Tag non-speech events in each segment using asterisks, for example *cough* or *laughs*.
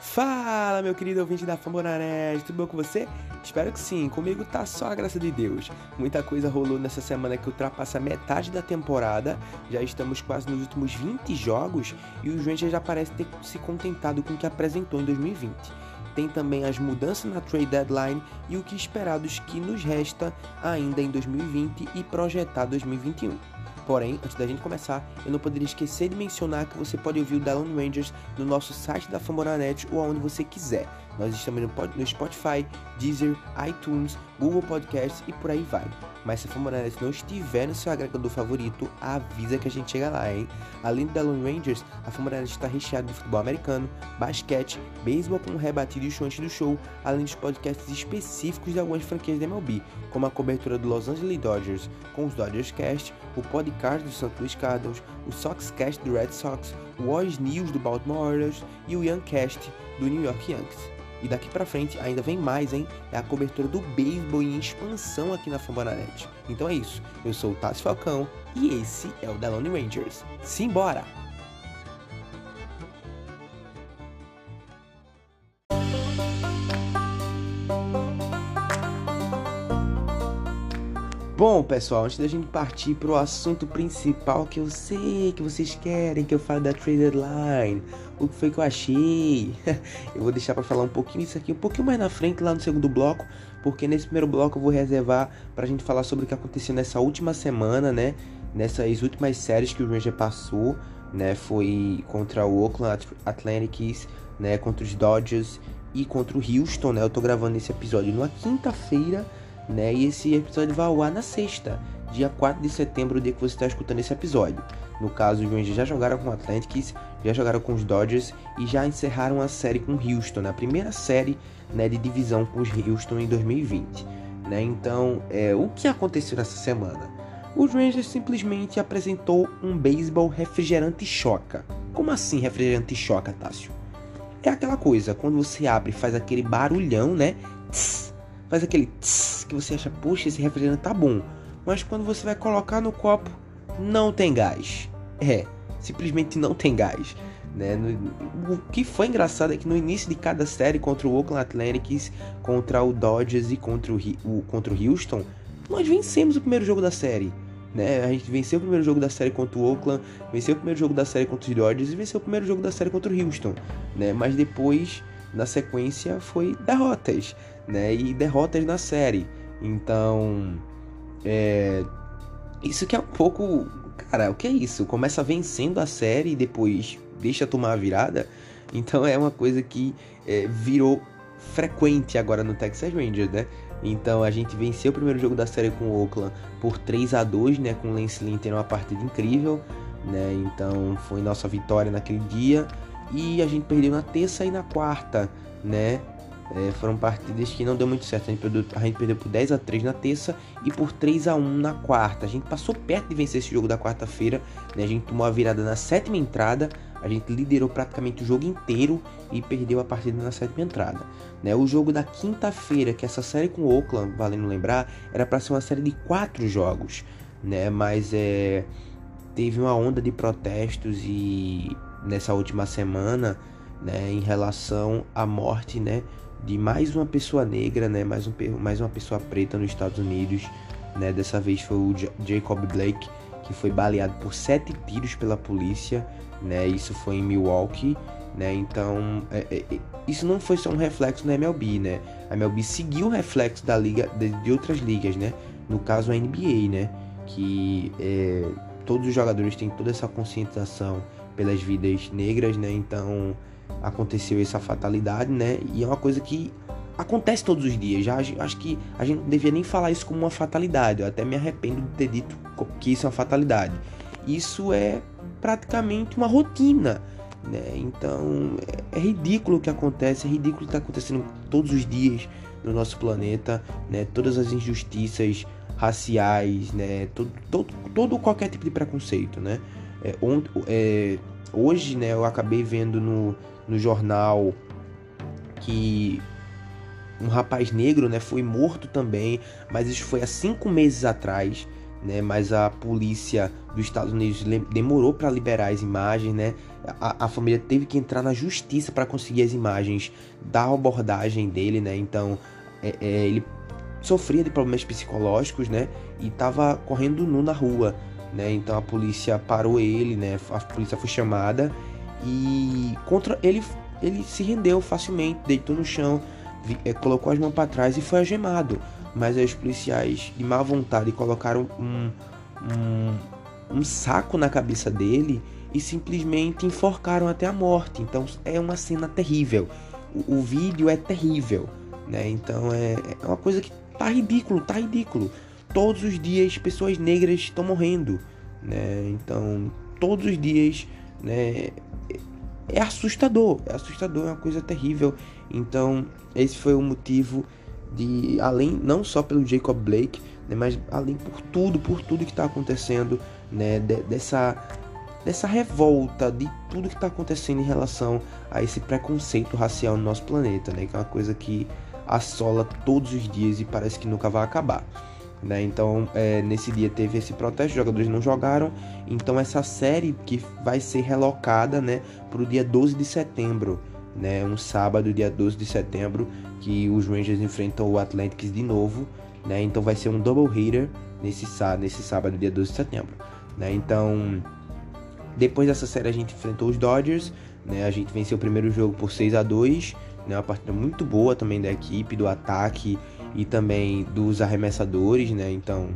Fala, meu querido ouvinte da Fambonanet, tudo bom com você? Espero que sim, comigo tá só a graça de Deus. Muita coisa rolou nessa semana que ultrapassa metade da temporada, já estamos quase nos últimos 20 jogos e o Rangers já parece ter se contentado com o que apresentou em 2020. Tem também as mudanças na trade deadline e o que esperar dos que nos resta ainda em 2020 e projetar 2021. Porém, antes da gente começar, eu não poderia esquecer de mencionar que você pode ouvir o Down Rangers no nosso site da Fambonanet ou aonde você quiser. Nós estamos no Spotify, Deezer, iTunes, Google Podcasts e por aí vai. Mas se a Fambonanet não estiver no seu agregador favorito, avisa que a gente chega lá, hein? Além do Down Rangers, a Fambonanet está recheada de futebol americano, basquete, beisebol com rebatido e show antes do show, além dos podcasts específicos de algumas franquias da MLB, como a cobertura do Los Angeles Dodgers com os Dodgers Cast, o podcast do St. Louis Cardinals, o Sox Cast do Red Sox, o Oz News do Baltimore Orioles e o Young Cast do New York Yankees. E daqui pra frente ainda vem mais, hein? É a cobertura do beisebol em expansão aqui na Fambonanet. Então é isso. Eu sou o Tassi Falcão e esse é o The Lone Rangers. Simbora! Bom, pessoal, antes da gente partir pro assunto principal que eu sei que vocês querem que eu fale da trade deadline, o que foi que eu achei, *laughs* eu vou deixar para falar um pouquinho isso aqui um pouquinho mais na frente lá no segundo bloco, porque nesse primeiro bloco eu vou reservar pra gente falar sobre o que aconteceu nessa última semana, né? Nessas últimas séries que o Ranger passou, né? Foi contra o Oakland Athletics, né? Contra os Dodgers e contra o Houston, né? Eu tô gravando esse episódio numa quinta-feira né? E esse episódio vai ao ar na sexta, dia 4 de setembro, o dia que você está escutando esse episódio. No caso, os Rangers já jogaram com o Athletics, já jogaram com os Dodgers e já encerraram a série com o Houston, na primeira série né, de divisão com os Houston em 2020. Né? Então, é, o que aconteceu nessa semana? Os Rangers simplesmente apresentou um beisebol refrigerante choca. Como assim refrigerante choca, Tássio? É aquela coisa, quando você abre faz aquele barulhão, né? Tss, faz aquele tss, que você acha, puxa, esse refrigerante tá bom. Mas quando você vai colocar no copo, não tem gás. É, simplesmente não tem gás. Né? No, o que foi engraçado é que no início de cada série contra o Oakland Athletics, contra o Dodgers e contra o, o, contra o Houston, nós vencemos o primeiro jogo da série. Né? A gente venceu o primeiro jogo da série contra o Oakland, venceu o primeiro jogo da série contra os Dodgers e venceu o primeiro jogo da série contra o Houston. Né? Mas depois, na sequência, foi derrotas né? E derrotas na série. Então, é, isso que é um pouco, cara, o que é isso? Começa vencendo a série e depois deixa tomar a virada. Então é uma coisa que é, virou frequente agora no Texas Rangers, né? Então a gente venceu o primeiro jogo da série com o Oakland por 3 a 2 né? Com o Lance Lynn tendo uma partida incrível, né? Então foi nossa vitória naquele dia. E a gente perdeu na terça e na quarta, né? É, foram partidas que não deu muito certo. A gente, perdeu, a gente perdeu por 10 a 3 na terça e por 3 a 1 na quarta. A gente passou perto de vencer esse jogo da quarta-feira. Né? A gente tomou a virada na sétima entrada. A gente liderou praticamente o jogo inteiro e perdeu a partida na sétima entrada. Né? O jogo da quinta-feira, que essa série com o Oakland, valendo lembrar, era para ser uma série de quatro jogos. Né? Mas é, teve uma onda de protestos e nessa última semana né, em relação à morte né, de mais uma pessoa negra, né, mais, um, mais uma pessoa preta nos Estados Unidos. Né, dessa vez foi o Jacob Blake, que foi baleado por sete tiros pela polícia. Né, isso foi em Milwaukee. Né, então, é, é, é isso não foi só um reflexo da MLB. Né, a MLB seguiu o reflexo da liga, de, de outras ligas. Né, no caso, a NBA. Né, que é, todos os jogadores têm toda essa conscientização pelas vidas negras. Né, então aconteceu essa fatalidade, né? E é uma coisa que acontece todos os dias. Já acho que a gente não devia nem falar isso como uma fatalidade. Eu até me arrependo de ter dito que isso é uma fatalidade. Isso é praticamente uma rotina. Né? Então é, é ridículo o que acontece, é ridículo o que está acontecendo todos os dias no nosso planeta, né? Todas as injustiças raciais, né? Todo, todo, todo qualquer tipo de preconceito, né? É, é, hoje, né? Eu acabei vendo no, no jornal que um rapaz negro né, foi morto também, mas isso foi há cinco meses atrás. né? Mas a polícia dos Estados Unidos demorou para liberar as imagens, né? A, a, família teve que entrar na justiça para conseguir as imagens da abordagem dele, né? Então é, é, ele sofria de problemas psicológicos, né? E estava correndo nu na rua, né? Então a polícia parou ele, né? A polícia foi chamada e contra ele ele se rendeu facilmente, deitou no chão, é, colocou as mãos para trás e foi algemado. Mas os policiais de má vontade colocaram um, um, um saco na cabeça dele e simplesmente enforcaram até a morte. Então é uma cena terrível. O, o vídeo é terrível, né? Então é, é uma coisa que tá ridículo, tá ridículo. Todos os dias pessoas negras estão morrendo, né? Então todos os dias, né? É assustador, é assustador, é uma coisa terrível. Então esse foi o motivo de além não só pelo Jacob Blake, né, mas além por tudo, por tudo que está acontecendo, né, de, dessa dessa revolta de tudo que está acontecendo em relação a esse preconceito racial no nosso planeta, né, que é uma coisa que assola todos os dias e parece que nunca vai acabar. Né? Então, é, nesse dia teve esse protesto, os jogadores não jogaram. Então, essa série que vai ser relocada né, para o dia 12 de setembro, né, um sábado, dia 12 de setembro, que os Rangers enfrentam o Athletics de novo. Né? Então, vai ser um double hitter nesse, nesse sábado, dia 12 de setembro. Né? Então, depois dessa série, a gente enfrentou os Dodgers. Né? A gente venceu o primeiro jogo por 6 a 2 né? Uma partida muito boa também da equipe, do ataque e também dos arremessadores, né? Então,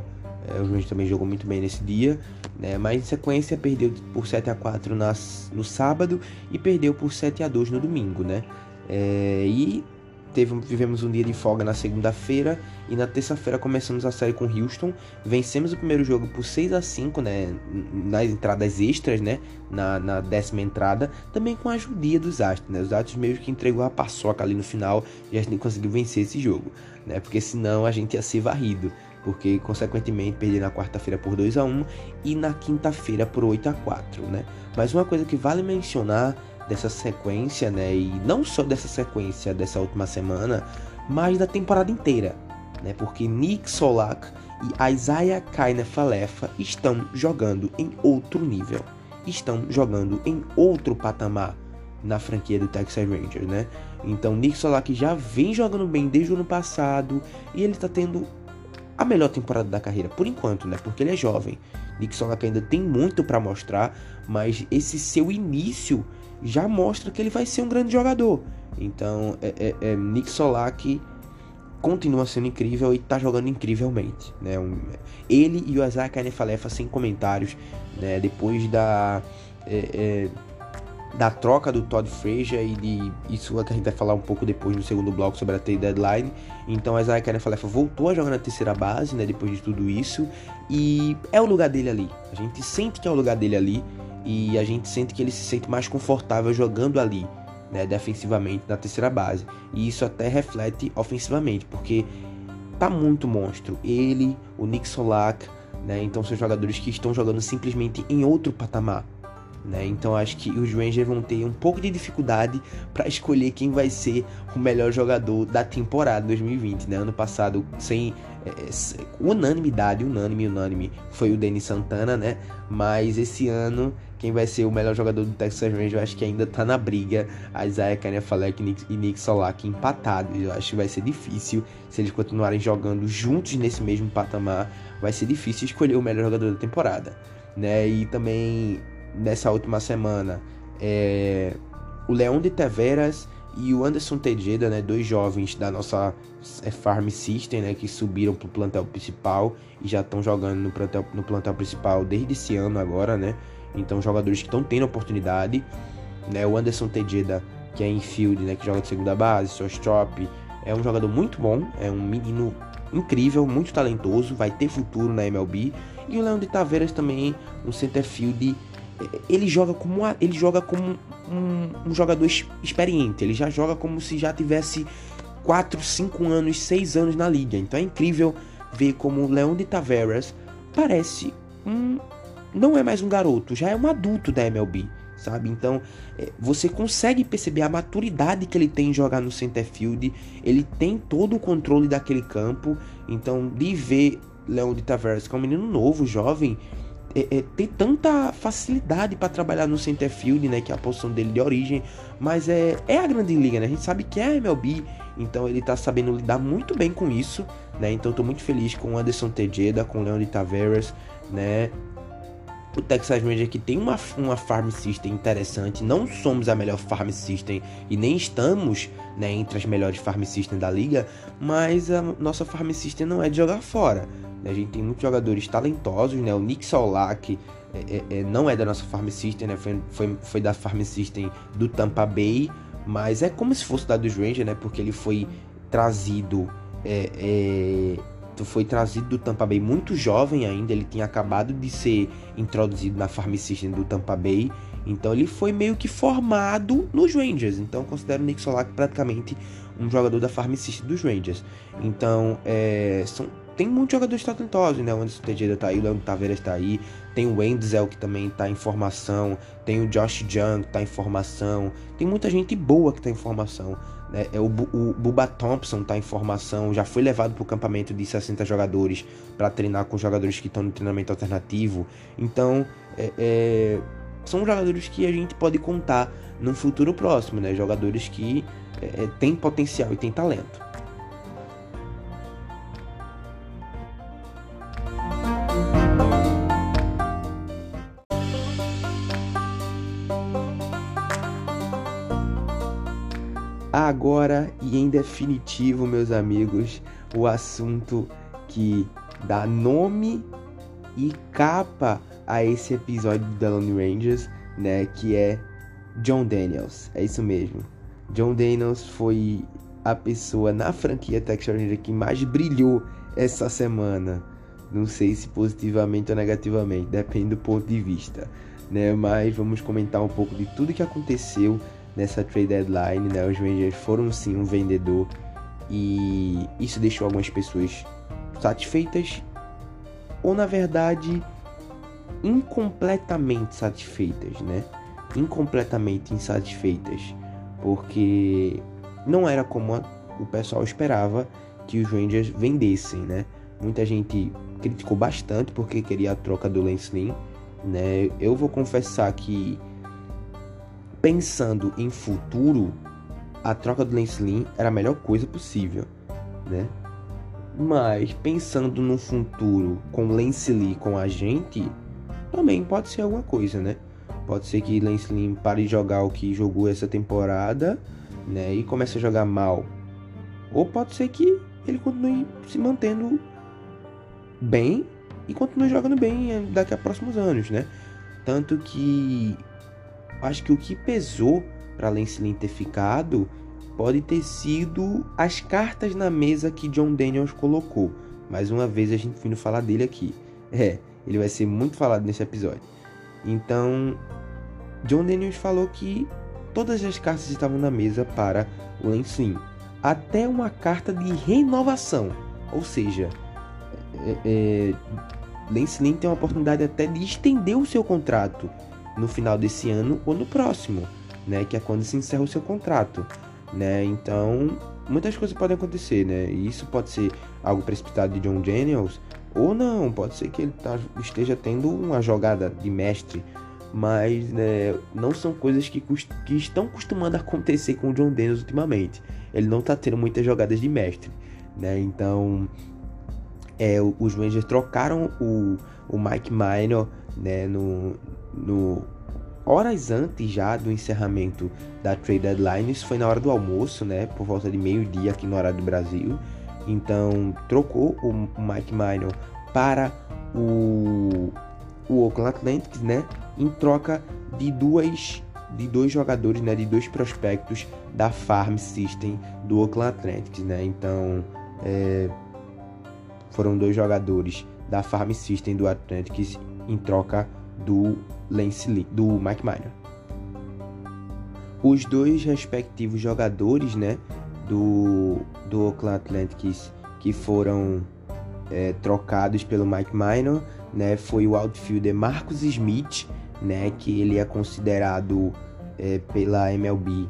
é, o Rangers também jogou muito bem nesse dia, né? Mas em sequência perdeu por 7 a 4 nas, no sábado e perdeu por 7 a 2 no domingo, né? É, e teve, vivemos um dia de folga na segunda-feira e na terça-feira começamos a série com Houston. Vencemos o primeiro jogo por 6 a 5 né, nas entradas extras, né, na, na décima entrada, também com a ajudinha dos Astros. Né, os Astros meio que entregou a paçoca ali no final e a gente conseguiu vencer esse jogo, né, porque senão a gente ia ser varrido. Porque, consequentemente, perdi na quarta-feira por 2 a 1 e na quinta-feira por 8 a 4 né? Mas uma coisa que vale mencionar dessa sequência, né? E não só dessa sequência dessa última semana, mas da temporada inteira, né? Porque Nick Solak e Isaiah Kainer Falefa estão jogando em outro nível, estão jogando em outro patamar na franquia do Texas Rangers, né? Então Nick Solak já vem jogando bem desde o ano passado e ele está tendo a melhor temporada da carreira por enquanto, né? Porque ele é jovem. Nick Solak ainda tem muito para mostrar, mas esse seu início já mostra que ele vai ser um grande jogador. Então, é, é, é Nick Solak continua sendo incrível e está jogando incrivelmente. Né? Um, ele e o Isaiah Kanefalefa sem comentários, né? depois da, é, é, da troca do Todd Frazier e de isso que a gente vai falar um pouco depois no segundo bloco sobre a trade deadline. Então, o Isaiah Kanefalefa voltou a jogar na terceira base né? depois de tudo isso e é o lugar dele ali. A gente sente que é o lugar dele ali e a gente sente que ele se sente mais confortável jogando ali, né, defensivamente na terceira base. E isso até reflete ofensivamente, porque tá muito monstro. Ele, o Nick Solak, né, então são jogadores que estão jogando simplesmente em outro patamar. Né? Então acho que os Rangers vão ter um pouco de dificuldade para escolher quem vai ser o melhor jogador da temporada 2020. Né? Ano passado, sem é, é unanimidade, unânime, unânime, foi o Denis Santana, né? Mas esse ano quem vai ser o melhor jogador do Texas Rangers, eu acho que ainda tá na briga. A Isaiah Kanefalek e Nick Solak empatados. Eu acho que vai ser difícil se eles continuarem jogando juntos nesse mesmo patamar. Vai ser difícil escolher o melhor jogador da temporada, né? E também nessa última semana, é, o Leão de Taveras e o Anderson Tejeda, né, dois jovens da nossa é, Farm System, né, que subiram pro plantel principal e já estão jogando no plantel, no plantel principal desde esse ano agora, né? Então, jogadores que estão tendo oportunidade, né? O Anderson Tejeda, que é infield, né? Que joga de segunda base, shortstop, é um jogador muito bom, é um menino incrível, muito talentoso, vai ter futuro na MLB. E o Leão de Taveiras também, um center field, ele joga como ele joga como um, um jogador experiente, ele já joga como se já tivesse 4, 5 anos, 6 anos na liga. Então é incrível ver como o Leão de Taveras parece um não é mais um garoto, já é um adulto da MLB, sabe? Então é, você consegue perceber a maturidade que ele tem em jogar no center field, ele tem todo o controle daquele campo, então de ver Leon de Tavares, que é um menino novo, jovem, é, é, tem tanta facilidade para trabalhar no center field, né, que é a posição dele de origem, mas é, é a grande liga, né? A gente sabe que é a MLB, então ele tá sabendo lidar muito bem com isso, né? Então tô muito feliz com o Anderson Tejeda, com o Leon de Tavares, né? O Texas Ranger que tem uma, uma farm system interessante, não somos a melhor farm system e nem estamos né, entre as melhores farm system da liga, mas a nossa farm system não é de jogar fora. Né? A gente tem muitos jogadores talentosos, né? O Nick Solak é, é, é, não é da nossa farm system, né? Foi, foi, foi da farm system do Tampa Bay, mas é como se fosse da dos Rangers, né? Porque ele foi trazido é, foi trazido do Tampa Bay muito jovem ainda, ele tinha acabado de ser introduzido na Farm System do Tampa Bay, então ele foi meio que formado nos Rangers, então considero o Nick Solak praticamente um jogador da Farm System dos Rangers. Então, é, são, tem muitos jogadores talentosos, né? O Anderson Tejeda tá aí, o Leandro Taveras tá aí, tem o Wenzel que também tá em formação, tem o Josh Young que tá em formação, tem muita gente boa que tá em formação. Né? É, o, o Buba Thompson tá em formação, já foi levado para o campamento de 60 jogadores para treinar com jogadores que estão no treinamento alternativo. Então, é, é, são jogadores que a gente pode contar no futuro próximo, né? Jogadores que é, é têm potencial e têm talento. Agora e em definitivo, meus amigos, o assunto que dá nome e capa a esse episódio do The Lone Rangers, né, que é John Daniels. É isso mesmo. John Daniels foi a pessoa na franquia Texas Ranger que mais brilhou essa semana. Não sei se positivamente ou negativamente, depende do ponto de vista, né? Mas vamos comentar um pouco de tudo que aconteceu nessa trade deadline, né? Os Rangers foram sim um vendedor e isso deixou algumas pessoas satisfeitas ou na verdade incompletamente satisfeitas, né? Incompletamente insatisfeitas, porque não era como a, o pessoal esperava que os Rangers vendessem, né? Muita gente criticou bastante porque queria a troca do Lance Lynn, né? Eu vou confessar que pensando em futuro, a troca do Lance Lynn era a melhor coisa possível, né? Mas pensando no futuro com Lance Lee com a gente, também pode ser alguma coisa, né? Pode ser que Lance Lynn pare de jogar o que jogou essa temporada, né? E comece a jogar mal. Ou pode ser que ele continue se mantendo bem e continue jogando bem daqui a próximos anos, né? Tanto que acho que o que pesou para Lance Lynn ter ficado pode ter sido as cartas na mesa que John Daniels colocou. Mais uma vez a gente vindo falar dele aqui. É, ele vai ser muito falado nesse episódio. Então, John Daniels falou que todas as cartas estavam na mesa para o Lance Lynn. Até uma carta de renovação. Ou seja, é, é, tem uma oportunidade até de estender o seu contrato no final desse ano ou no próximo, né? Que é quando se encerra o seu contrato, né? Então, muitas coisas podem acontecer, né? E isso pode ser algo precipitado de John Daniels ou não, pode ser que ele tá, esteja tendo uma jogada de mestre, mas né, não são coisas que, que estão costumando *laughs* acontecer com o John Daniels ultimamente. Ele não tá tendo muitas jogadas de mestre, né? Então, é, os Rangers trocaram o, o Mike Minor né, no, no horas antes já do encerramento da trade deadline, isso foi na hora do almoço, né, por volta de meio-dia aqui no horário do Brasil. Então, trocou o Mike Minor para o, o Oakland Athletics, né, em troca de duas de dois jogadores, né, de dois prospectos da Farm System do Oakland Athletics, né? Então, é, foram dois jogadores da Farm System do Athletics em troca do Lance Lee, do Mike Minor. Os dois respectivos jogadores, né, do, do Oakland Athletics que foram é, trocados pelo Mike Minor, né, foi o outfielder Marcus Smith, né, que ele é considerado é, pela MLB,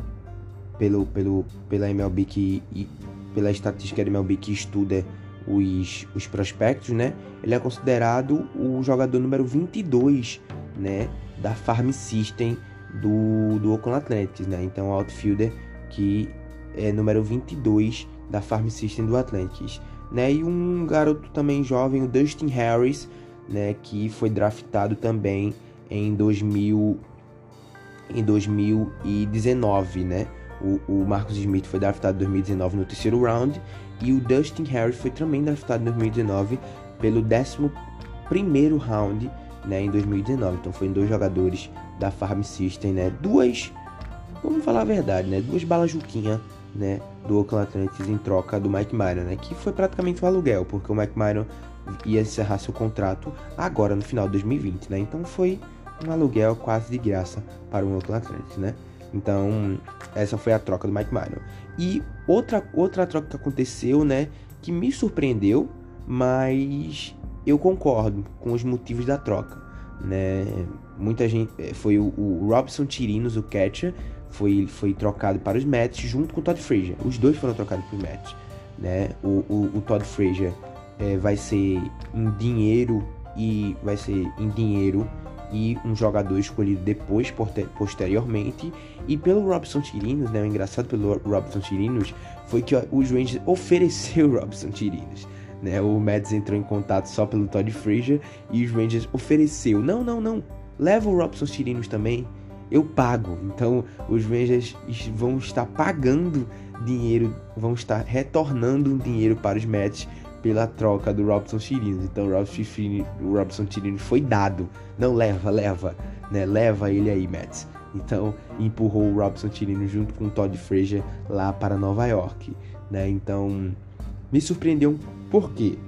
pelo, pelo, pela MLB que e, pela estatística da MLB que estuda os, os prospectos, né? Ele é considerado o jogador número 22, né? Da farm system do, do Oakland Athletics, né? Então, o outfielder que é número 22 da farm system do Athletics, né? E um garoto também jovem, o Dustin Harris, né? Que foi draftado também em 2000 em 2019, né? O, o Smith foi draftado em 2019 no terceiro round e o Dustin Harris foi também draftado em 2019 pelo 11 primeiro round, né, em 2019. Então foram dois jogadores da Farm System, né? Duas, vamos falar a verdade, né? Duas balas juquinha, né, do Oakland Athletics em troca do Mike Myron, né, que foi praticamente um aluguel, porque o Mike Myron ia encerrar seu contrato agora no final de 2020, né? Então foi um aluguel quase de graça para o Oakland Athletics, né? Então, essa foi a troca do Mike Myron. E outra, outra troca que aconteceu, né, que me surpreendeu, mas eu concordo com os motivos da troca, né? Muita gente eh, foi o, o Robson Tirinos, o catcher, foi, foi trocado para os Mets junto com o Todd Frazier. Os dois foram trocados para os Mets, né? O, o, o Todd Frazier é, vai ser em dinheiro e vai ser em dinheiro e um jogador escolhido depois, posteriormente. E pelo Robson Tirinos, né? O engraçado pelo Robson Tirinos foi que os Rangers *laughs* ofereceu o Robson Tirinos. Né? O Mets entrou em contato só pelo Todd Frazier e os Rangers ofereceu. Não, não, não. Leva o Robson Tirinos também. Eu pago. Então os Rangers vão estar pagando dinheiro, vão estar retornando dinheiro para os Mets pela troca do Robson Chirinos. Então o Robson Chirinos foi dado. Não leva, leva, né? Leva ele aí, Mets. Então empurrou o Robson Chirinos junto com o Todd Frazier lá para Nova York, né? Então me surpreendeu por quê?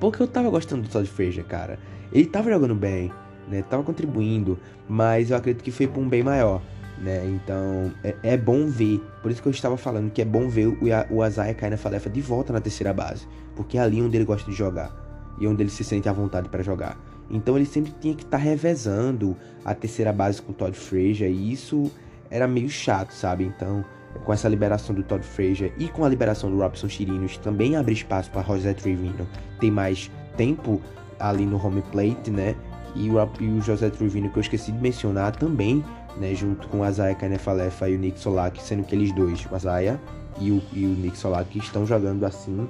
Porque eu tava gostando do Todd Frazier, cara. Ele tava jogando bem, né? Tava contribuindo, mas eu acredito que foi para um bem maior né? Então é, é, bom ver, por isso que eu estava falando que é bom ver o, o Azaia cair na Falefa de volta na terceira base, porque é ali onde ele gosta de jogar e onde ele se sente à vontade para jogar. Então ele sempre tinha que estar tá revezando a terceira base com o Todd Frazier e isso era meio chato, sabe? Então com essa liberação do Todd Frazier e com a liberação do Robson Chirinos também abre espaço para José Trevino ter mais tempo ali no home plate, né? E o, e o José Trevino que eu esqueci de mencionar também né, junto com o Azaia Kanefalefa e o Nick Solak, sendo que eles dois, o Azaia e o, e o Nick Solak, estão jogando assim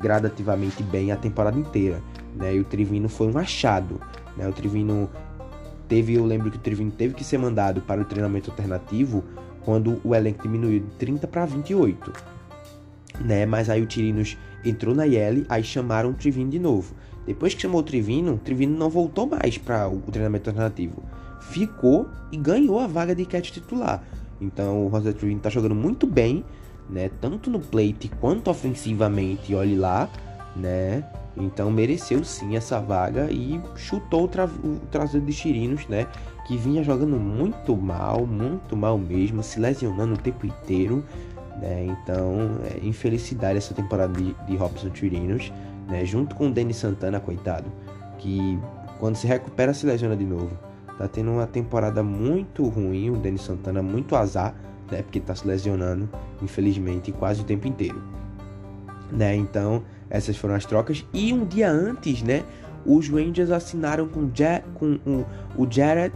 gradativamente bem a temporada inteira. Né, e o Trivino foi um achado. Né, o Trivino teve, eu lembro que o Trivino teve que ser mandado para o treinamento alternativo quando o elenco diminuiu de 30 para 28. Né, mas aí o Tirinos entrou na IL, aí chamaram o Trivino de novo. Depois que chamou o Trivino, o Trivino não voltou mais para o treinamento alternativo ficou e ganhou a vaga de catch titular. Então o José Trevino tá jogando muito bem, né? Tanto no plate quanto ofensivamente, olhe lá, né? Então mereceu sim essa vaga e chutou o, tra o traseiro de Chirinos, né? Que vinha jogando muito mal, muito mal mesmo, se lesionando o tempo inteiro, né? Então, é, infelicidade essa temporada de, de Robson Chirinos, né? Junto com o Denis Santana, coitado, que quando se recupera se lesiona de novo. Tá tendo uma temporada muito ruim, o Denis Santana muito azar, né? Porque tá se lesionando, infelizmente, quase o tempo inteiro. Né? Então, essas foram as trocas. E um dia antes, né? Os Rangers assinaram com, ja com o, Jared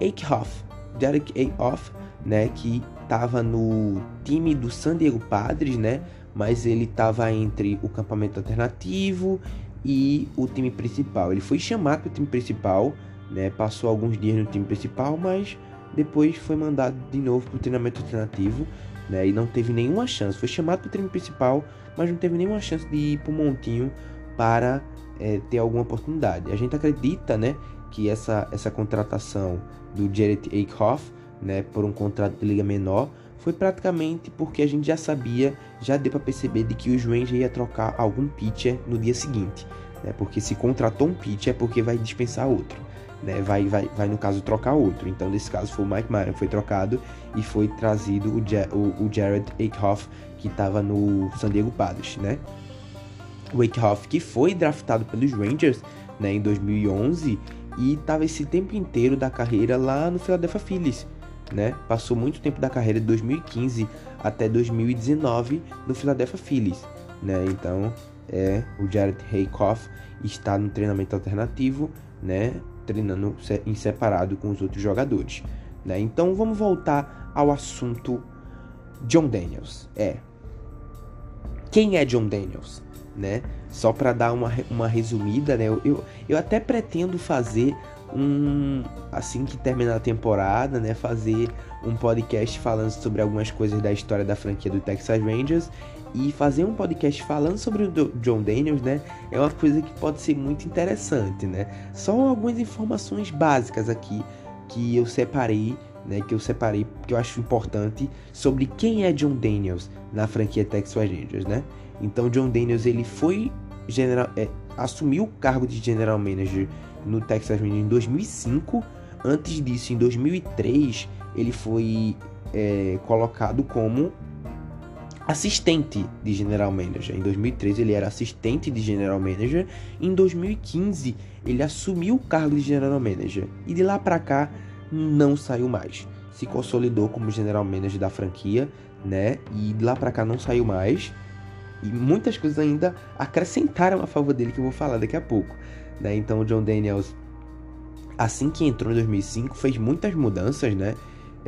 Eichhoff. Jared Eichhoff, né? Que tava no time do San Diego Padres, né? Mas ele tava entre o campamento alternativo e o time principal. Ele foi chamado para o time principal né? Passou alguns dias no time principal, mas depois foi mandado de novo para o treinamento alternativo né? e não teve nenhuma chance. Foi chamado para o time principal, mas não teve nenhuma chance de ir para o Montinho para é, ter alguma oportunidade. A gente acredita né, que essa, essa contratação do Jared Eichhoff né, por um contrato de liga menor foi praticamente porque a gente já sabia, já deu para perceber de que o Rangers ia trocar algum pitcher no dia seguinte. Né, porque se contratou um pitcher é porque vai dispensar outro né, vai, vai, vai, no caso, trocar outro. Então, nesse caso, foi o Mike Myron que foi trocado e foi trazido o, o, o Jared Eichhoff, que estava no San Diego Padres, né? O Eichhoff, que foi draftado pelos Rangers né, em 2011 e estava esse tempo inteiro da carreira lá no Philadelphia Phillies. Né? Passou muito tempo da carreira de 2015 até 2019 no Philadelphia Phillies, né? Então é o Jared Haycoff está no treinamento alternativo, né, treinando em separado com os outros jogadores, né? Então vamos voltar ao assunto John Daniels. É quem é John Daniels, né? Só para dar uma, uma resumida, né? Eu, eu, eu até pretendo fazer um assim que terminar a temporada, né, fazer um podcast falando sobre algumas coisas da história da franquia do Texas Rangers e fazer um podcast falando sobre o John Daniels, né, é uma coisa que pode ser muito interessante, né? Só algumas informações básicas aqui que eu separei, né, que eu separei que eu acho importante sobre quem é John Daniels na franquia Texas Rangers, né? Então John Daniels ele foi general, é, assumiu o cargo de general manager no Texas Rangers em 2005. Antes disso, em 2003, ele foi é, colocado como assistente de general manager. Em 2013 ele era assistente de general manager. Em 2015 ele assumiu o cargo de general manager e de lá para cá não saiu mais. Se consolidou como general manager da franquia, né? E de lá para cá não saiu mais. E muitas coisas ainda acrescentaram a favor dele que eu vou falar daqui a pouco. Né? Então o John Daniels, assim que entrou em 2005, fez muitas mudanças, né?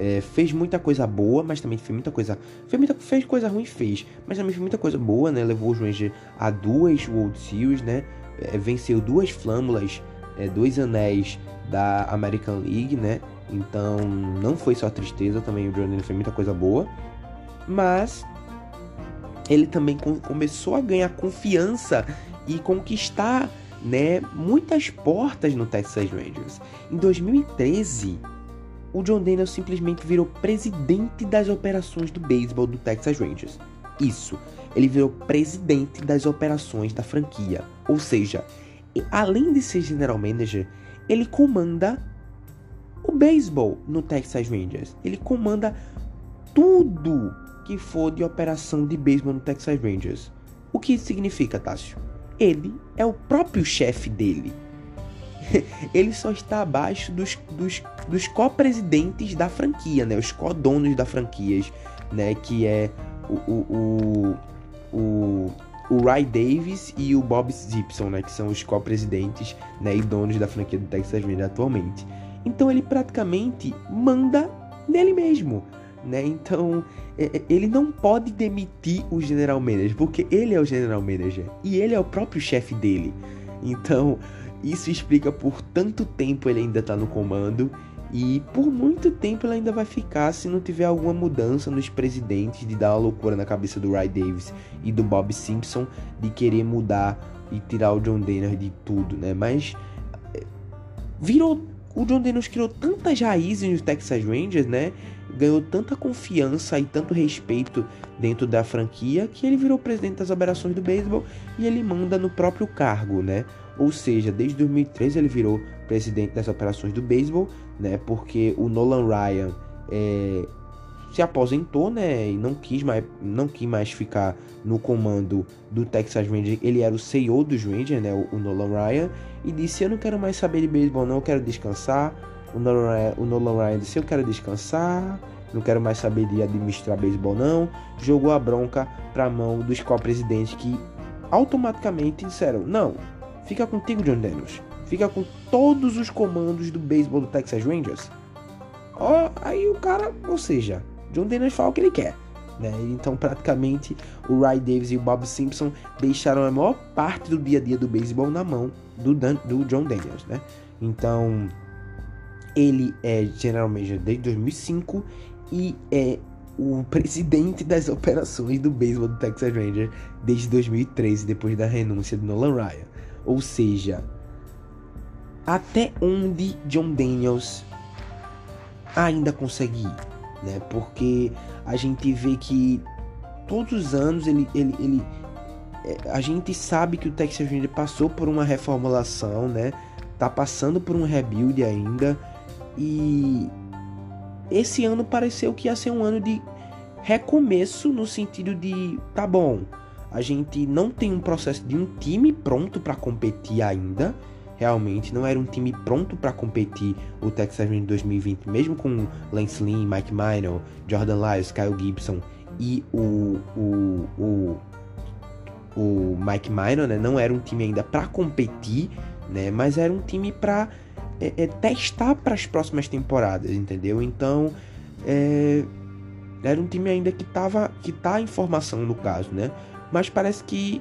É, fez muita coisa boa, mas também fez muita coisa. Fez, muita, fez coisa ruim, fez. Mas também fez muita coisa boa, né? Levou os Rangers a duas World Series, né? É, venceu duas flâmulas, é, dois anéis da American League, né? Então não foi só tristeza, também o Daniels fez muita coisa boa. Mas ele também começou a ganhar confiança e conquistar né, muitas portas no Texas Rangers. Em 2013, o John Daniels simplesmente virou presidente das operações do beisebol do Texas Rangers. Isso, ele virou presidente das operações da franquia. Ou seja, além de ser general manager, ele comanda o beisebol no Texas Rangers. Ele comanda tudo que for de operação de beisebol no Texas Rangers. O que isso significa, Tássio? ele é o próprio chefe dele. *laughs* ele só está abaixo dos, dos, dos co-presidentes da franquia, né? Os co-donos da franquias, né? Que é o, o, o, o, o Ray Davis e o Bob Gibson, né? Que são os co-presidentes né? e donos da franquia do Texas Rangers atualmente. Então ele praticamente manda nele mesmo né? Então, é, é, ele não pode demitir o general manager, porque ele é o general manager e ele é o próprio chefe dele. Então, isso explica por tanto tempo ele ainda tá no comando e por muito tempo ele ainda vai ficar se não tiver alguma mudança nos presidentes de dar uma loucura na cabeça do Ray Davis e do Bob Simpson de querer mudar e tirar o John Denner de tudo, né? Mas é, virou o John Denner criou tantas raízes nos Texas Rangers, né? Ganhou tanta confiança e tanto respeito dentro da franquia que ele virou presidente das operações do beisebol e ele manda no próprio cargo, né? Ou seja, desde 2013 ele virou presidente das operações do beisebol, né? Porque o Nolan Ryan é, se aposentou, né? E não quis mais, não quis mais ficar no comando do Texas Rangers. Ele era o CEO dos Rangers, né? O, o Nolan Ryan e disse: "Eu não quero mais saber de beisebol, não. Eu quero descansar." O Nolan, Ryan, disse: Eu quero descansar, não quero mais saber de administrar beisebol, não. Jogou a bronca para a mão dos co-presidentes que automaticamente disseram: Não, fica contigo, John Daniels. Fica com todos os comandos do beisebol do Texas Rangers. Oh, aí o cara, ou seja, John Daniels fala o que ele quer. Né? Então, praticamente, o Ray Davis e o Bob Simpson deixaram a maior parte do dia a dia do beisebol na mão do, Dan, do John Daniels. Né? Então, ele é General Manager desde 2005 e é o *laughs* presidente das operações do beisebol do Texas Rangers desde 2013, depois da renúncia de Nolan Ryan. Ou seja, até onde John Daniels ainda consegue ir, né? Porque a gente vê que todos os anos ele, ele, ele é, a gente sabe que o Texas Rangers passou por uma reformulação, né? Tá passando por um rebuild ainda e esse ano pareceu que ia ser um ano de recomeço no sentido de, tá bom, a gente não tem um processo de um time pronto para competir ainda. Realmente não era um time pronto para competir o Texas Rangers 2020, mesmo com Lance Lynn, Mike Minor, Jordan Lyles, Kyle Gibson e o, o, o o Mike Minor, né? Não era um time ainda para competir, né? Mas era um time para é, é, testar para as próximas temporadas, entendeu? Então, é, era um time ainda que tava que tá em formação no caso, né? Mas parece que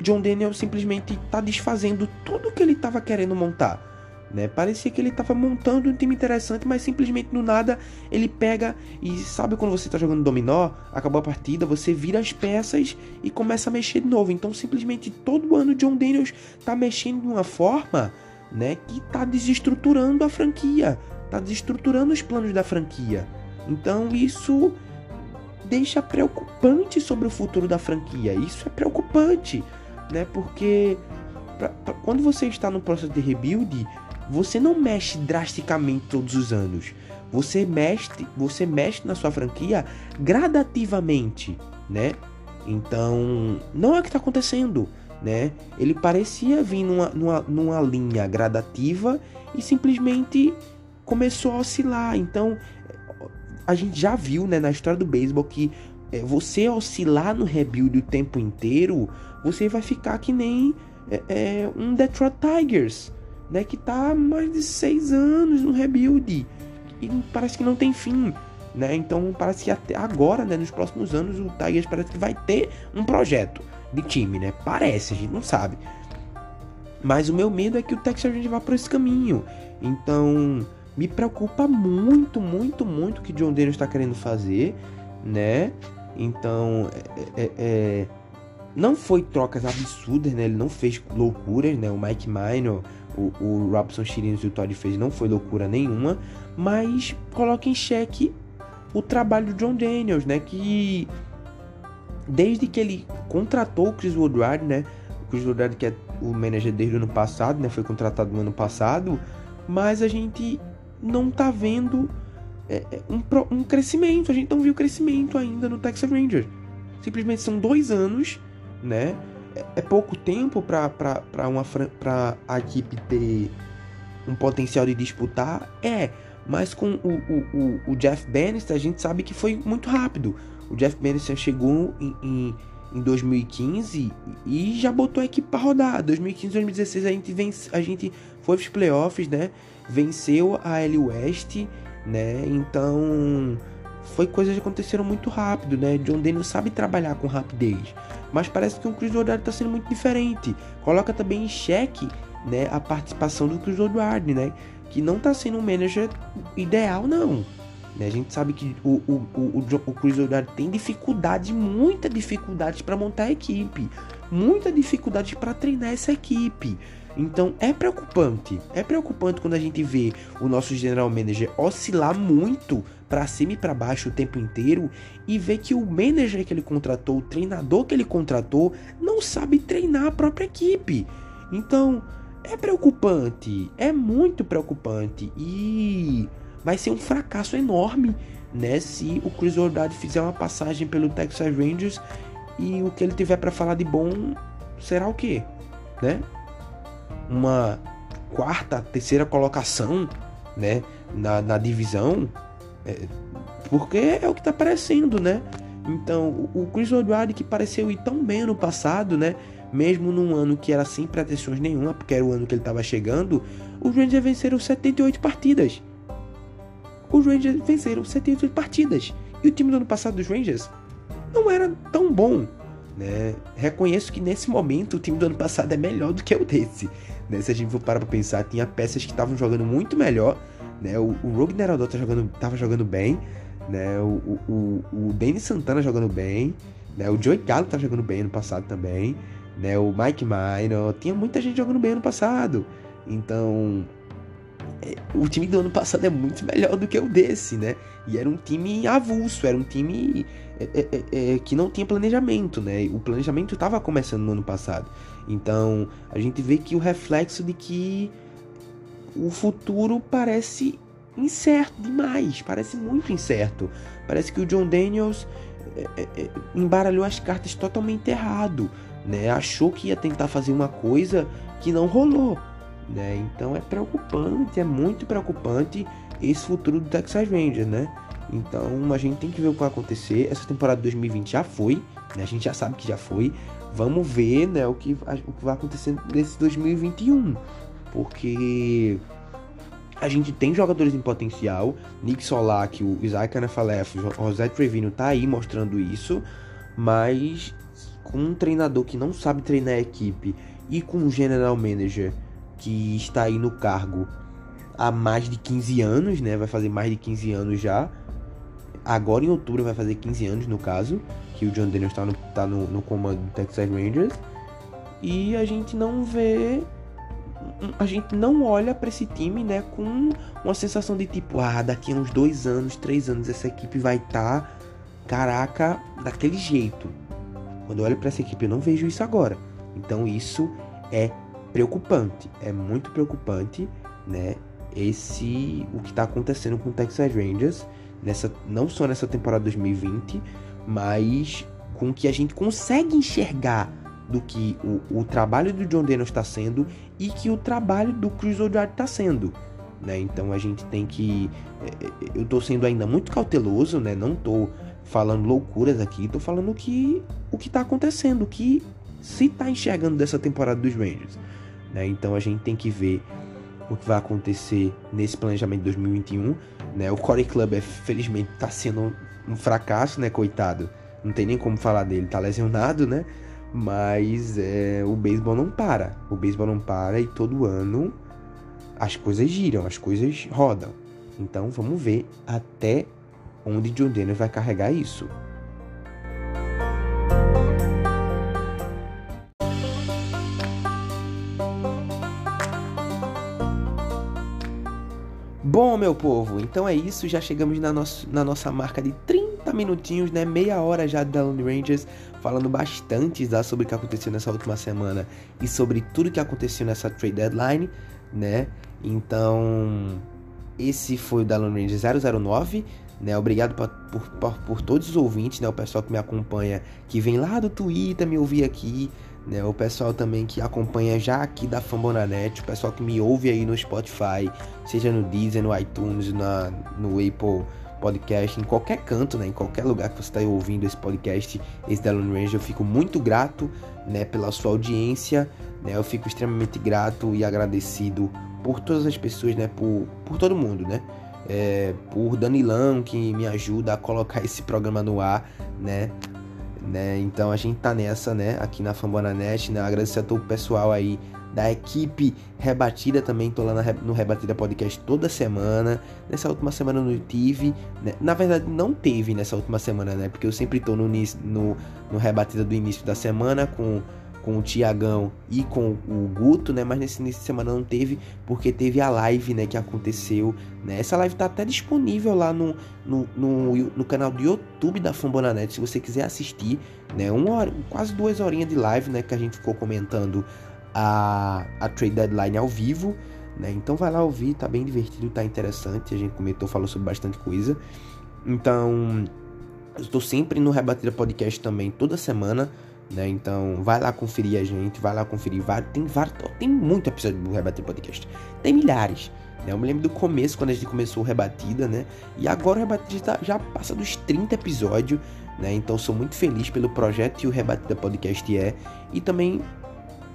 John Daniel simplesmente tá desfazendo tudo que ele estava querendo montar. Né? Parecia que ele estava montando um time interessante, mas simplesmente do nada ele pega e sabe quando você está jogando dominó, acabou a partida, você vira as peças e começa a mexer de novo. Então simplesmente todo ano John Daniels está mexendo de uma forma, né, que está desestruturando a franquia, está desestruturando os planos da franquia. Então isso deixa preocupante sobre o futuro da franquia. Isso é preocupante, né? Porque pra, pra, quando você está no processo de rebuild, você não mexe drasticamente todos os anos. Você mexe, você mexe na sua franquia gradativamente, né? Então, não é o que está acontecendo, né? Ele parecia vir numa, numa, numa linha gradativa e simplesmente começou a oscilar. Então, a gente já viu, né, na história do beisebol que é, você oscilar no rebuild o tempo inteiro, você vai ficar que nem é, é, um Detroit Tigers, né, que tá há mais de seis anos no rebuild e parece que não tem fim, né? Então parece que até agora, né, nos próximos anos o Tigers parece que vai ter um projeto de time, né? Parece, a gente não sabe. Mas o meu medo é que o Texas Rangers vá por esse caminho. Então, me preocupa muito, muito, muito o que John Daniels está querendo fazer, né? Então, é, é, é, não foi trocas absurdas, né? Ele não fez loucuras, né? O Mike Minor o, o Robson Chirinos e o Todd fez não foi loucura nenhuma, mas coloca em xeque o trabalho do John Daniels, né? Que desde que ele contratou o Chris Woodward, né? O Chris Woodward que é o manager desde o ano passado, né? Foi contratado no ano passado, mas a gente não tá vendo é, é um, um crescimento, a gente não viu crescimento ainda no Texas Rangers. Simplesmente são dois anos, né? é pouco tempo para a equipe ter um potencial de disputar? É, mas com o, o, o, o Jeff Bannister a gente sabe que foi muito rápido. O Jeff Bannister chegou em, em, em 2015 e já botou a equipe para rodar. 2015 2016 a gente, vence, a gente foi para os playoffs, né? Venceu a L West, né? Então foi coisas que aconteceram muito rápido, né? John Daniel sabe trabalhar com rapidez, mas parece que o Chris Woodward está sendo muito diferente. Coloca também em xeque, né, a participação do Chris Woodward, né, que não está sendo um manager ideal não. Né? A gente sabe que o, o, o, o Chris tem dificuldade, muita dificuldade para montar a equipe, muita dificuldade para treinar essa equipe. Então é preocupante, é preocupante quando a gente vê o nosso general manager oscilar muito para cima e para baixo o tempo inteiro e ver que o manager que ele contratou, o treinador que ele contratou, não sabe treinar a própria equipe. Então é preocupante, é muito preocupante e vai ser um fracasso enorme, né, se o Chris Ordad fizer uma passagem pelo Texas Rangers e o que ele tiver para falar de bom será o quê, né? uma quarta, terceira colocação, né, na, na divisão, é, porque é o que está parecendo, né? Então, o Chris Woodward que pareceu ir tão bem no passado, né? Mesmo num ano que era sem pretensões nenhuma, porque era o ano que ele estava chegando, os Rangers venceram 78 partidas. Os Rangers venceram 78 partidas. E o time do ano passado dos Rangers não era tão bom. Né? Reconheço que nesse momento o time do ano passado é melhor do que o desse. Né? Se a gente for parar pra pensar, tinha peças que estavam jogando muito melhor. Né? O, o Rogue Nerador tá jogando, tava jogando bem. Né? O, o, o Denis Santana jogando bem. Né? O Joey Gallo tá jogando bem no passado também. Né? O Mike Minor. Tinha muita gente jogando bem no passado. Então, o time do ano passado é muito melhor do que o desse, né? E era um time avulso, era um time é, é, é, é que não tinha planejamento, né? O planejamento estava começando no ano passado. Então a gente vê que o reflexo de que o futuro parece incerto demais, parece muito incerto. Parece que o John Daniels é, embaralhou as cartas totalmente errado, né? Achou que ia tentar fazer uma coisa que não rolou. Né? Então é preocupante, é muito preocupante esse futuro do Texas Rangers, né? Então a gente tem que ver o que vai acontecer. Essa temporada de 2020 já foi, né? A gente já sabe que já foi. Vamos ver, né, o que, o que vai acontecer nesse 2021. Porque a gente tem jogadores em potencial. Nick Solak, o Isaac Anafalef, o José Trevino tá aí mostrando isso. Mas com um treinador que não sabe treinar a equipe e com um general manager que está aí no cargo há mais de 15 anos, né? Vai fazer mais de 15 anos já. Agora em outubro vai fazer 15 anos, no caso, que o John Daniels está no, tá no, no comando do Texas Rangers. E a gente não vê a gente não olha para esse time, né, com uma sensação de tipo, ah, daqui a uns dois anos, três anos, essa equipe vai estar, tá, caraca, daquele jeito. Quando eu olho para essa equipe, eu não vejo isso agora. Então isso é preocupante, é muito preocupante, né? Esse o que está acontecendo com o Texas Rangers nessa não só nessa temporada 2020, mas com que a gente consegue enxergar do que o, o trabalho do John Dennis está sendo e que o trabalho do Chris O'Dwyer está sendo. Né? Então a gente tem que. É, é, eu estou sendo ainda muito cauteloso, né? não estou falando loucuras aqui, estou falando que, o que está acontecendo, o que se está enxergando dessa temporada dos Rangers. Né? Então a gente tem que ver o que vai acontecer nesse planejamento de 2021. Né? O Corey Club, felizmente, está sendo um fracasso, né, coitado. Não tem nem como falar dele, tá lesionado, né? Mas é, o beisebol não para. O beisebol não para e todo ano as coisas giram, as coisas rodam. Então vamos ver até onde John Denner vai carregar isso. Bom, meu povo, então é isso. Já chegamos na, nosso, na nossa marca de 30 minutinhos, né? Meia hora já da Lone Rangers, falando bastante sobre o que aconteceu nessa última semana e sobre tudo que aconteceu nessa trade deadline, né? Então, esse foi o da Lone Rangers 009. Né, obrigado por, por, por todos os ouvintes, né, o pessoal que me acompanha, que vem lá do Twitter me ouvir aqui, né? O pessoal também que acompanha já aqui da Fambonanet, o pessoal que me ouve aí no Spotify, seja no Deezer, no iTunes, na, no Apple Podcast, em qualquer canto, né? Em qualquer lugar que você está ouvindo esse podcast, esse da Lone Range, eu fico muito grato, né? Pela sua audiência, né? Eu fico extremamente grato e agradecido por todas as pessoas, né? Por, por todo mundo, né? É, por Danilão que me ajuda a colocar *laughs* esse programa no ar, né? Né? Então a gente tá nessa, né? Aqui na Fambonanet, né? Agradecer a todo o pessoal aí da equipe Rebatida também, tô lá no Rebatida Podcast toda semana. Nessa última semana não tive, né? na verdade não teve nessa última semana, né? Porque eu sempre tô no, no, no Rebatida do início da semana com com o Tiagão e com o Guto, né? Mas nesse início de semana não teve, porque teve a live, né? Que aconteceu, né? Essa live tá até disponível lá no, no, no, no canal do YouTube da Fambonanet, se você quiser assistir, né? Uma hora, quase duas horinhas de live, né? Que a gente ficou comentando a, a trade deadline ao vivo, né? Então vai lá ouvir, tá bem divertido, tá interessante. A gente comentou, falou sobre bastante coisa. Então, eu estou sempre no Rebatida Podcast também, toda semana né? Então, vai lá conferir a gente, vai lá conferir. Vai, tem, vários, tem muito episódio do Rebater Podcast. Tem milhares. Né? Eu me lembro do começo, quando a gente começou o Rebatida, né? E agora o Rebatida já passa dos 30 episódios, né? Então, sou muito feliz pelo projeto e o Rebatida Podcast é. E também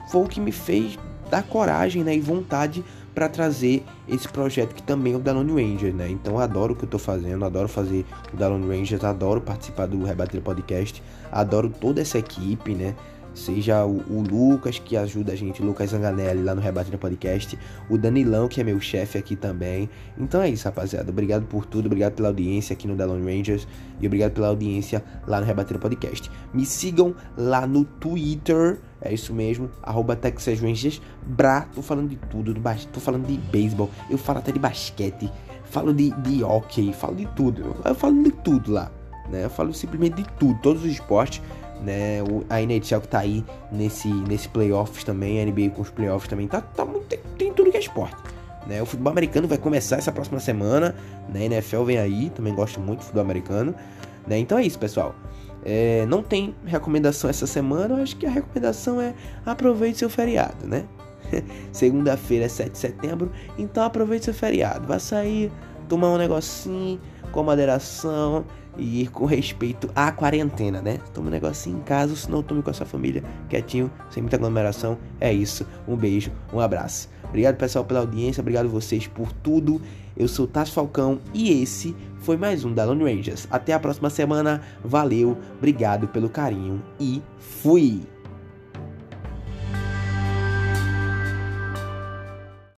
foi o que me fez dar coragem né? e vontade para trazer esse projeto que também é o da Lone Ranger, né? Então eu adoro o que eu tô fazendo, adoro fazer o da Lone Rangers, adoro participar do Rebater Podcast, adoro toda essa equipe, né? Seja o, o, Lucas, que ajuda a gente, Lucas Zanganelli lá no Rebatida Podcast, o Danilão, que é meu chefe aqui também. Então é isso, rapaziada. Obrigado por tudo, obrigado pela audiência aqui no Lone Rangers e obrigado pela audiência lá no Rebatida Podcast. Me sigam lá no Twitter é isso mesmo, arroba Texas Rangers. Bra, tô falando de tudo, do tô falando de beisebol, eu falo até de basquete, falo de, de hockey, falo de tudo. Eu falo de tudo lá, né? Eu falo simplesmente de tudo, todos os esportes, né? A NHL que tá aí nesse, nesse playoffs também, a NBA com os playoffs também, tá, tá tem, tem tudo que é esporte. Né? O futebol americano vai começar essa próxima semana, né? A NFL vem aí, também gosto muito do futebol americano. Né? Então é isso, pessoal. É, não tem recomendação essa semana, eu acho que a recomendação é aproveite seu feriado, né? *laughs* Segunda-feira é 7 de setembro, então aproveite seu feriado. Vá sair, tomar um negocinho, com moderação e com respeito à quarentena, né? Tome um negocinho em casa, senão tome com a sua família quietinho, sem muita aglomeração. É isso. Um beijo, um abraço. Obrigado, pessoal, pela audiência. Obrigado vocês por tudo. Eu sou o Tassi Falcão e esse foi mais um da Lone Rangers. Até a próxima semana. Valeu, obrigado pelo carinho e fui!